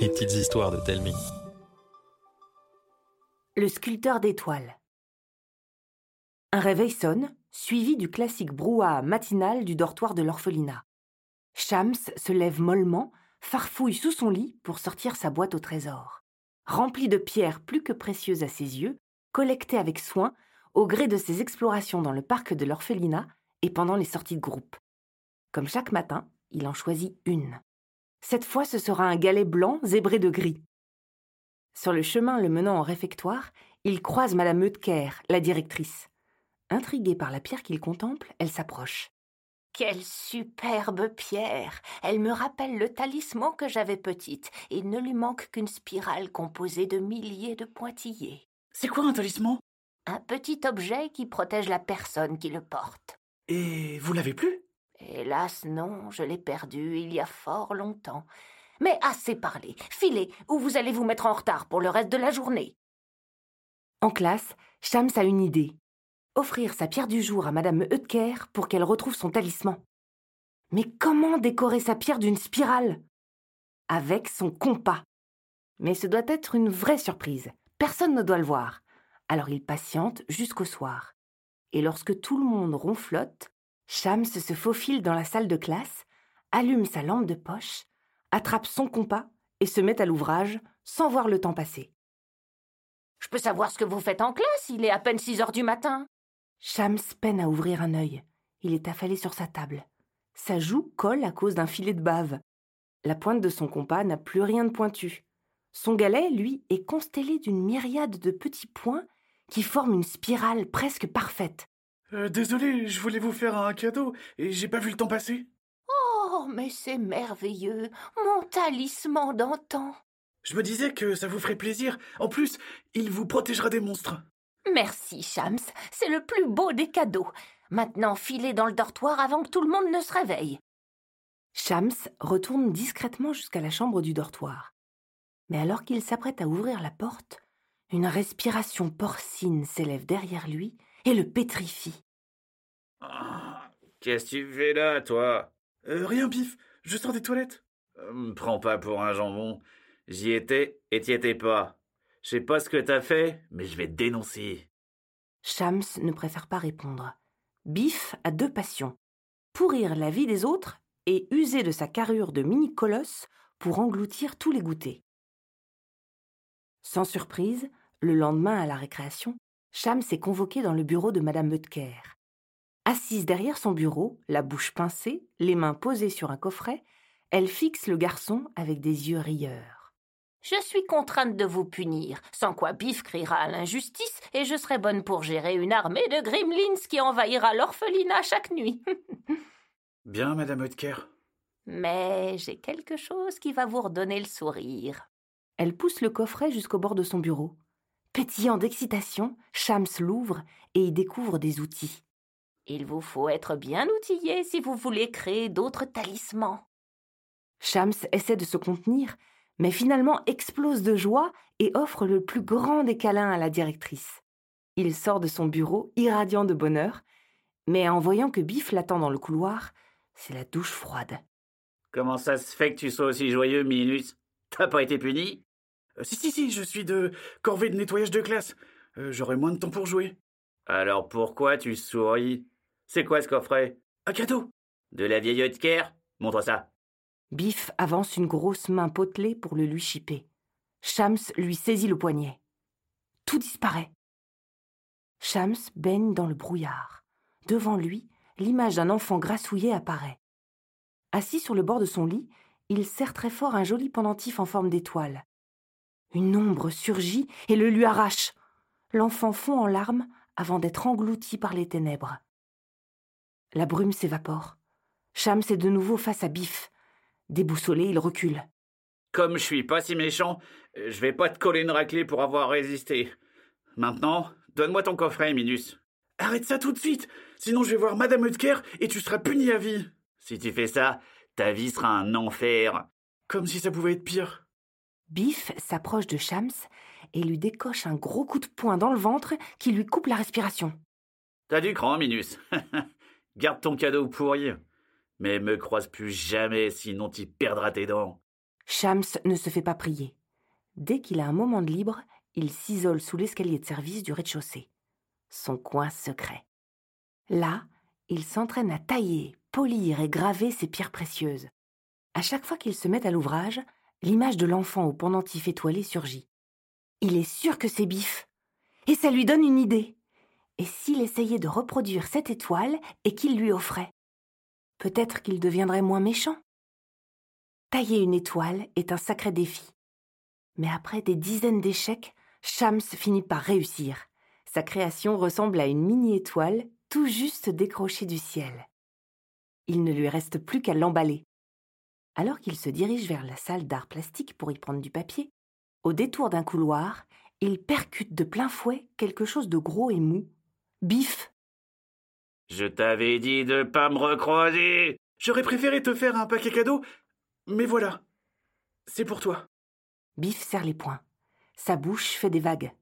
Les petites histoires de Telmi. Le sculpteur d'étoiles. Un réveil sonne, suivi du classique brouhaha matinal du dortoir de l'orphelinat. Shams se lève mollement, farfouille sous son lit pour sortir sa boîte au trésor. Remplie de pierres plus que précieuses à ses yeux, collectées avec soin au gré de ses explorations dans le parc de l'orphelinat et pendant les sorties de groupe. Comme chaque matin, il en choisit une. Cette fois, ce sera un galet blanc zébré de gris. Sur le chemin le menant au réfectoire, il croise Madame Eutker, la directrice. Intriguée par la pierre qu'il contemple, elle s'approche. Quelle superbe pierre Elle me rappelle le talisman que j'avais petite. Il ne lui manque qu'une spirale composée de milliers de pointillés. C'est quoi un talisman? Un petit objet qui protège la personne qui le porte. Et vous l'avez plus? Hélas, non, je l'ai perdu il y a fort longtemps. Mais assez parlé. Filez, ou vous allez vous mettre en retard pour le reste de la journée. En classe, Shams a une idée. Offrir sa pierre du jour à Madame Eutker pour qu'elle retrouve son talisman. Mais comment décorer sa pierre d'une spirale? Avec son compas. Mais ce doit être une vraie surprise. Personne ne doit le voir. Alors il patiente jusqu'au soir. Et lorsque tout le monde ronflotte, Shams se faufile dans la salle de classe, allume sa lampe de poche, attrape son compas et se met à l'ouvrage sans voir le temps passer. Je peux savoir ce que vous faites en classe Il est à peine six heures du matin. Shams peine à ouvrir un œil. Il est affalé sur sa table. Sa joue colle à cause d'un filet de bave. La pointe de son compas n'a plus rien de pointu. Son galet, lui, est constellé d'une myriade de petits points qui forment une spirale presque parfaite. Euh, désolé, je voulais vous faire un cadeau et j'ai pas vu le temps passer. Oh, mais c'est merveilleux, mon talisman d'antan. Je me disais que ça vous ferait plaisir. En plus, il vous protégera des monstres. Merci, Shams, c'est le plus beau des cadeaux. Maintenant, filez dans le dortoir avant que tout le monde ne se réveille. Shams retourne discrètement jusqu'à la chambre du dortoir. Mais alors qu'il s'apprête à ouvrir la porte, une respiration porcine s'élève derrière lui et le pétrifie. Qu'est-ce que tu fais là, toi? Euh, rien, pif, je sors des toilettes. Euh, Me prends pas pour un jambon. J'y étais et t'y étais pas. Je sais pas ce que t'as fait, mais je vais te dénoncer. Shams ne préfère pas répondre. Biff a deux passions pourrir la vie des autres et user de sa carrure de mini-colosse pour engloutir tous les goûters. Sans surprise, le lendemain à la récréation, Shams est convoqué dans le bureau de Madame Meutker. Assise derrière son bureau, la bouche pincée, les mains posées sur un coffret, elle fixe le garçon avec des yeux rieurs. Je suis contrainte de vous punir, sans quoi Biff criera à l'injustice et je serai bonne pour gérer une armée de gremlins qui envahira l'orphelinat chaque nuit. Bien, Madame Oetker. Mais j'ai quelque chose qui va vous redonner le sourire. Elle pousse le coffret jusqu'au bord de son bureau. Pétillant d'excitation, Shams l'ouvre et y découvre des outils. Il vous faut être bien outillé si vous voulez créer d'autres talismans. Shams essaie de se contenir, mais finalement explose de joie et offre le plus grand des câlins à la directrice. Il sort de son bureau irradiant de bonheur, mais en voyant que Biff l'attend dans le couloir, c'est la douche froide. Comment ça se fait que tu sois aussi joyeux, Minus? T'as pas été puni? Euh, si, si, si, je suis de corvée de nettoyage de classe. Euh, J'aurai moins de temps pour jouer. Alors pourquoi tu souris? C'est quoi ce coffret? Un cadeau De la vieille Oetker Montre ça. Biff avance une grosse main potelée pour le lui chipper. Shams lui saisit le poignet. Tout disparaît. Shams baigne dans le brouillard. Devant lui, l'image d'un enfant grassouillé apparaît. Assis sur le bord de son lit, il serre très fort un joli pendentif en forme d'étoile. Une ombre surgit et le lui arrache. L'enfant fond en larmes avant d'être englouti par les ténèbres. La brume s'évapore. Shams est de nouveau face à Biff. Déboussolé, il recule. Comme je suis pas si méchant, je vais pas te coller une raclée pour avoir résisté. Maintenant, donne-moi ton coffret, Minus. Arrête ça tout de suite Sinon je vais voir Madame Oetker et tu seras puni à vie Si tu fais ça, ta vie sera un enfer. Comme si ça pouvait être pire. Biff s'approche de Shams et lui décoche un gros coup de poing dans le ventre qui lui coupe la respiration. T'as du cran, Minus. Garde ton cadeau pourri. Mais me croise plus jamais, sinon t'y perdras tes dents. Shams ne se fait pas prier. Dès qu'il a un moment de libre, il s'isole sous l'escalier de service du rez-de-chaussée. Son coin secret. Là, il s'entraîne à tailler, polir et graver ses pierres précieuses. À chaque fois qu'il se met à l'ouvrage, l'image de l'enfant au pendentif étoilé surgit. Il est sûr que c'est Bif. Et ça lui donne une idée. Et s'il essayait de reproduire cette étoile et qu'il lui offrait Peut-être qu'il deviendrait moins méchant. Tailler une étoile est un sacré défi. Mais après des dizaines d'échecs, Shams finit par réussir. Sa création ressemble à une mini-étoile tout juste décrochée du ciel. Il ne lui reste plus qu'à l'emballer. Alors qu'il se dirige vers la salle d'art plastique pour y prendre du papier, au détour d'un couloir, il percute de plein fouet quelque chose de gros et mou. Bif Je t'avais dit de pas me recroiser J'aurais préféré te faire un paquet cadeau, mais voilà. C'est pour toi. Bif serre les poings. Sa bouche fait des vagues.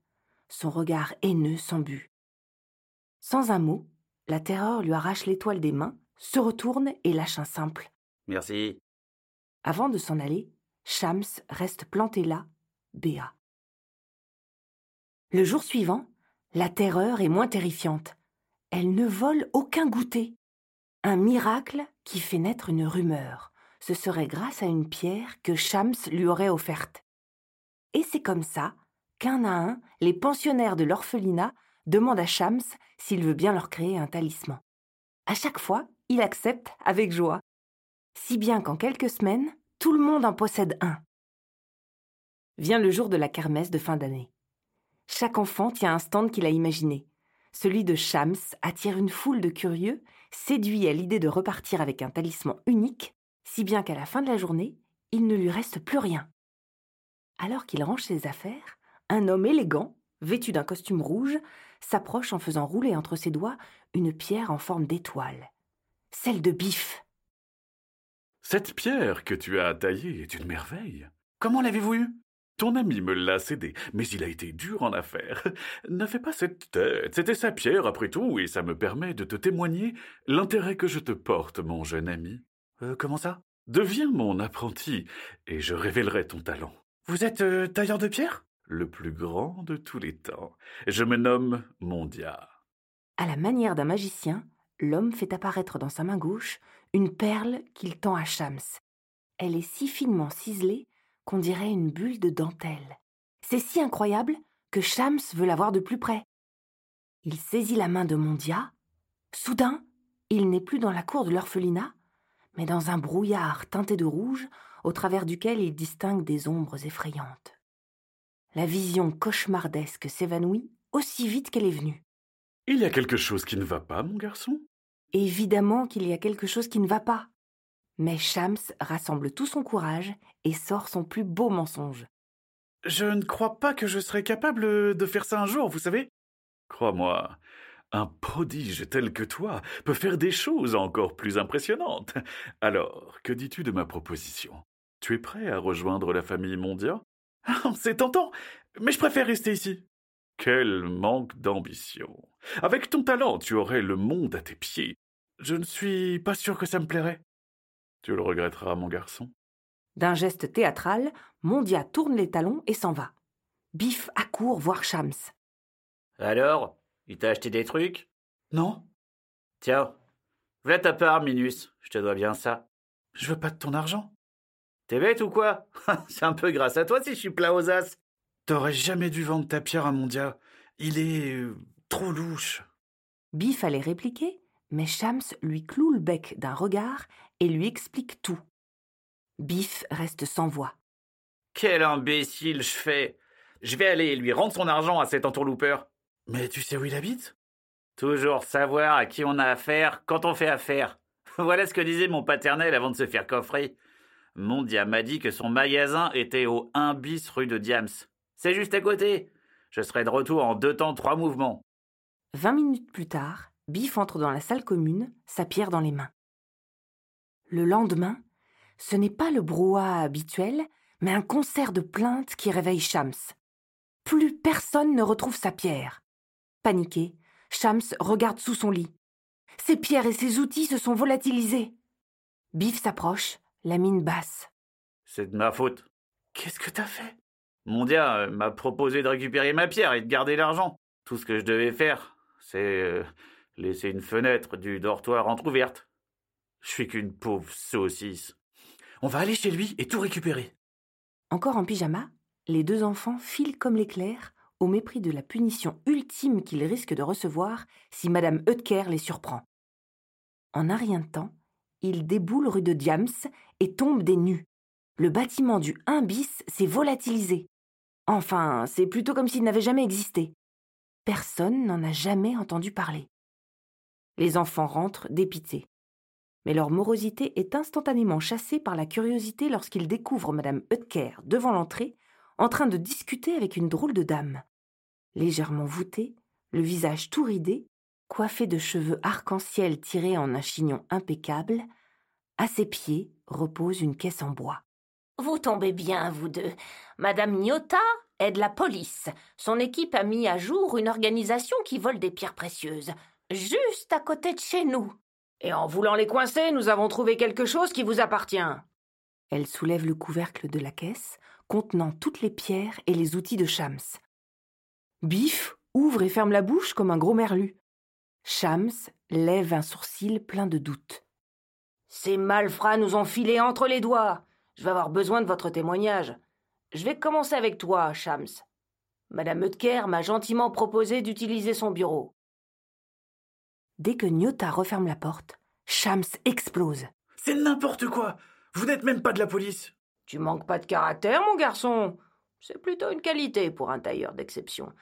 Son regard haineux s'embue. Sans un mot, la terreur lui arrache l'étoile des mains, se retourne et lâche un simple. Merci. Avant de s'en aller, Shams reste planté là, béat. Le jour suivant, la terreur est moins terrifiante. Elle ne vole aucun goûter. Un miracle qui fait naître une rumeur. Ce serait grâce à une pierre que Shams lui aurait offerte. Et c'est comme ça qu'un à un, les pensionnaires de l'orphelinat demandent à Shams s'il veut bien leur créer un talisman. À chaque fois, il accepte avec joie. Si bien qu'en quelques semaines, tout le monde en possède un. Vient le jour de la kermesse de fin d'année. Chaque enfant tient un stand qu'il a imaginé. Celui de Shams attire une foule de curieux, séduit à l'idée de repartir avec un talisman unique, si bien qu'à la fin de la journée, il ne lui reste plus rien. Alors qu'il range ses affaires, un homme élégant, vêtu d'un costume rouge, s'approche en faisant rouler entre ses doigts une pierre en forme d'étoile. Celle de Bif. Cette pierre que tu as taillée est une merveille. Comment l'avez-vous eue? Ton ami me l'a cédée, mais il a été dur en affaires. Ne fais pas cette tête, c'était sa pierre après tout, et ça me permet de te témoigner l'intérêt que je te porte, mon jeune ami. Euh, comment ça? Deviens mon apprenti, et je révélerai ton talent. Vous êtes euh, tailleur de pierre? Le plus grand de tous les temps. Je me nomme Mondia. À la manière d'un magicien, l'homme fait apparaître dans sa main gauche une perle qu'il tend à Shams. Elle est si finement ciselée qu'on dirait une bulle de dentelle. C'est si incroyable que Shams veut la voir de plus près. Il saisit la main de Mondia. Soudain, il n'est plus dans la cour de l'orphelinat, mais dans un brouillard teinté de rouge au travers duquel il distingue des ombres effrayantes. La vision cauchemardesque s'évanouit aussi vite qu'elle est venue. Il y a quelque chose qui ne va pas, mon garçon? Évidemment qu'il y a quelque chose qui ne va pas. Mais Shams rassemble tout son courage et sort son plus beau mensonge. Je ne crois pas que je serais capable de faire ça un jour, vous savez. Crois-moi, un prodige tel que toi peut faire des choses encore plus impressionnantes. Alors, que dis-tu de ma proposition? Tu es prêt à rejoindre la famille Mondia? Ah, C'est tentant, mais je préfère rester ici. Quel manque d'ambition. Avec ton talent, tu aurais le monde à tes pieds. Je ne suis pas sûr que ça me plairait. Tu le regretteras, mon garçon. D'un geste théâtral, Mondia tourne les talons et s'en va. Biff accourt voir Shams. Alors, il t'a acheté des trucs? Non. Tiens, voilà ta part, Minus. Je te dois bien ça. Je veux pas de ton argent. T'es bête ou quoi? C'est un peu grâce à toi si je suis plat aux as. T'aurais jamais dû vendre ta pierre à Mondia. Il est euh, trop louche. Biff allait répliquer, mais Shams lui cloue le bec d'un regard et lui explique tout. Biff reste sans voix. Quel imbécile je fais Je vais aller lui rendre son argent à cet entourloupeur. Mais tu sais où il habite? Toujours savoir à qui on a affaire quand on fait affaire. Voilà ce que disait mon paternel avant de se faire coffrer. Mondia m'a dit que son magasin était au 1 bis rue de Diams. C'est juste à côté. Je serai de retour en deux temps, trois mouvements. Vingt minutes plus tard, Biff entre dans la salle commune, sa pierre dans les mains. Le lendemain, ce n'est pas le brouhaha habituel, mais un concert de plaintes qui réveille Shams. Plus personne ne retrouve sa pierre. Paniqué, Shams regarde sous son lit. Ses pierres et ses outils se sont volatilisés. Biff s'approche, la mine basse. C'est de ma faute. Qu'est-ce que t'as fait? Mondia euh, m'a proposé de récupérer ma pierre et de garder l'argent. Tout ce que je devais faire, c'est euh, laisser une fenêtre du dortoir entr'ouverte. Je suis qu'une pauvre saucisse. On va aller chez lui et tout récupérer. Encore en pyjama, les deux enfants filent comme l'éclair, au mépris de la punition ultime qu'ils risquent de recevoir si Madame Eutker les surprend. En un rien de temps, ils déboulent rue de Diams et tombent des nues. Le bâtiment du 1 bis s'est volatilisé. Enfin, c'est plutôt comme s'il n'avait jamais existé. Personne n'en a jamais entendu parler. Les enfants rentrent dépités. Mais leur morosité est instantanément chassée par la curiosité lorsqu'ils découvrent Madame Eutker devant l'entrée, en train de discuter avec une drôle de dame. Légèrement voûtée, le visage tout ridé, coiffée de cheveux arc-en-ciel tirés en un chignon impeccable, à ses pieds repose une caisse en bois. Vous tombez bien, vous deux. Madame est de la police. Son équipe a mis à jour une organisation qui vole des pierres précieuses, juste à côté de chez nous. Et en voulant les coincer, nous avons trouvé quelque chose qui vous appartient. Elle soulève le couvercle de la caisse, contenant toutes les pierres et les outils de Shams. Biff ouvre et ferme la bouche comme un gros merlu. Shams lève un sourcil plein de doute. Ces malfrats nous ont filé entre les doigts. Je vais avoir besoin de votre témoignage. Je vais commencer avec toi, Shams. Madame Eutker m'a gentiment proposé d'utiliser son bureau. Dès que Nyota referme la porte, Shams explose. C'est n'importe quoi Vous n'êtes même pas de la police Tu manques pas de caractère, mon garçon. C'est plutôt une qualité pour un tailleur d'exception.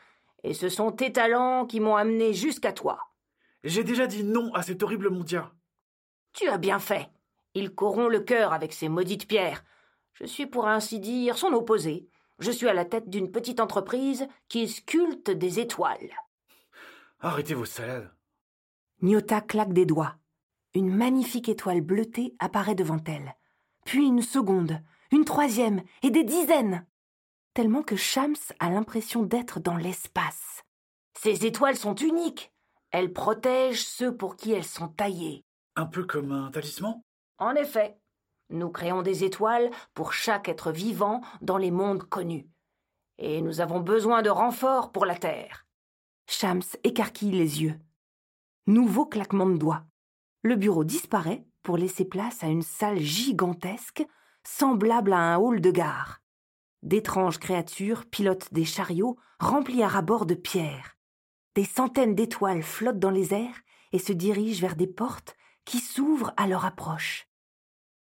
Et ce sont tes talents qui m'ont amené jusqu'à toi. J'ai déjà dit non à cet horrible mondia. Tu as bien fait. Il corrompt le cœur avec ses maudites pierres. Je suis pour ainsi dire son opposé. Je suis à la tête d'une petite entreprise qui sculpte des étoiles. Arrêtez vos salades. Nyota claque des doigts. Une magnifique étoile bleutée apparaît devant elle. Puis une seconde, une troisième et des dizaines. Tellement que Shams a l'impression d'être dans l'espace. Ces étoiles sont uniques. Elles protègent ceux pour qui elles sont taillées. Un peu comme un talisman? En effet, nous créons des étoiles pour chaque être vivant dans les mondes connus. Et nous avons besoin de renforts pour la Terre. Shams écarquille les yeux. Nouveau claquement de doigts. Le bureau disparaît pour laisser place à une salle gigantesque, semblable à un hall de gare. D'étranges créatures pilotent des chariots remplis à ras-bord de pierres. Des centaines d'étoiles flottent dans les airs et se dirigent vers des portes qui s'ouvrent à leur approche.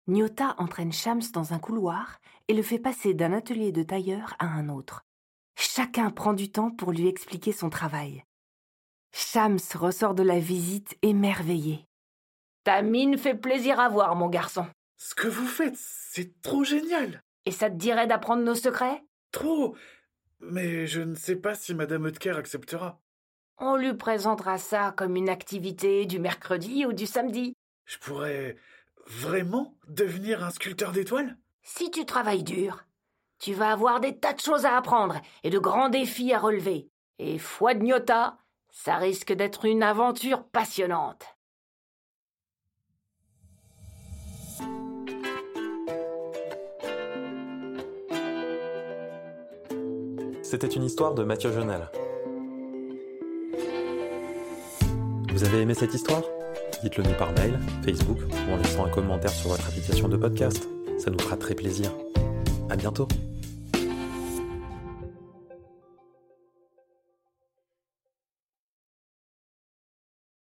Nyota entraîne Shams dans un couloir et le fait passer d'un atelier de tailleur à un autre. Chacun prend du temps pour lui expliquer son travail. Shams ressort de la visite émerveillé. Ta mine fait plaisir à voir, mon garçon. Ce que vous faites, c'est trop génial. Et ça te dirait d'apprendre nos secrets? Trop. Mais je ne sais pas si Madame Eutker acceptera. On lui présentera ça comme une activité du mercredi ou du samedi. Je pourrais vraiment devenir un sculpteur d'étoiles? Si tu travailles dur, tu vas avoir des tas de choses à apprendre et de grands défis à relever. Et foi de gnota, ça risque d'être une aventure passionnante. C'était une histoire de Mathieu Jonel. Vous avez aimé cette histoire? Dites-le nous par mail, Facebook ou en laissant un commentaire sur votre application de podcast. Ça nous fera très plaisir. À bientôt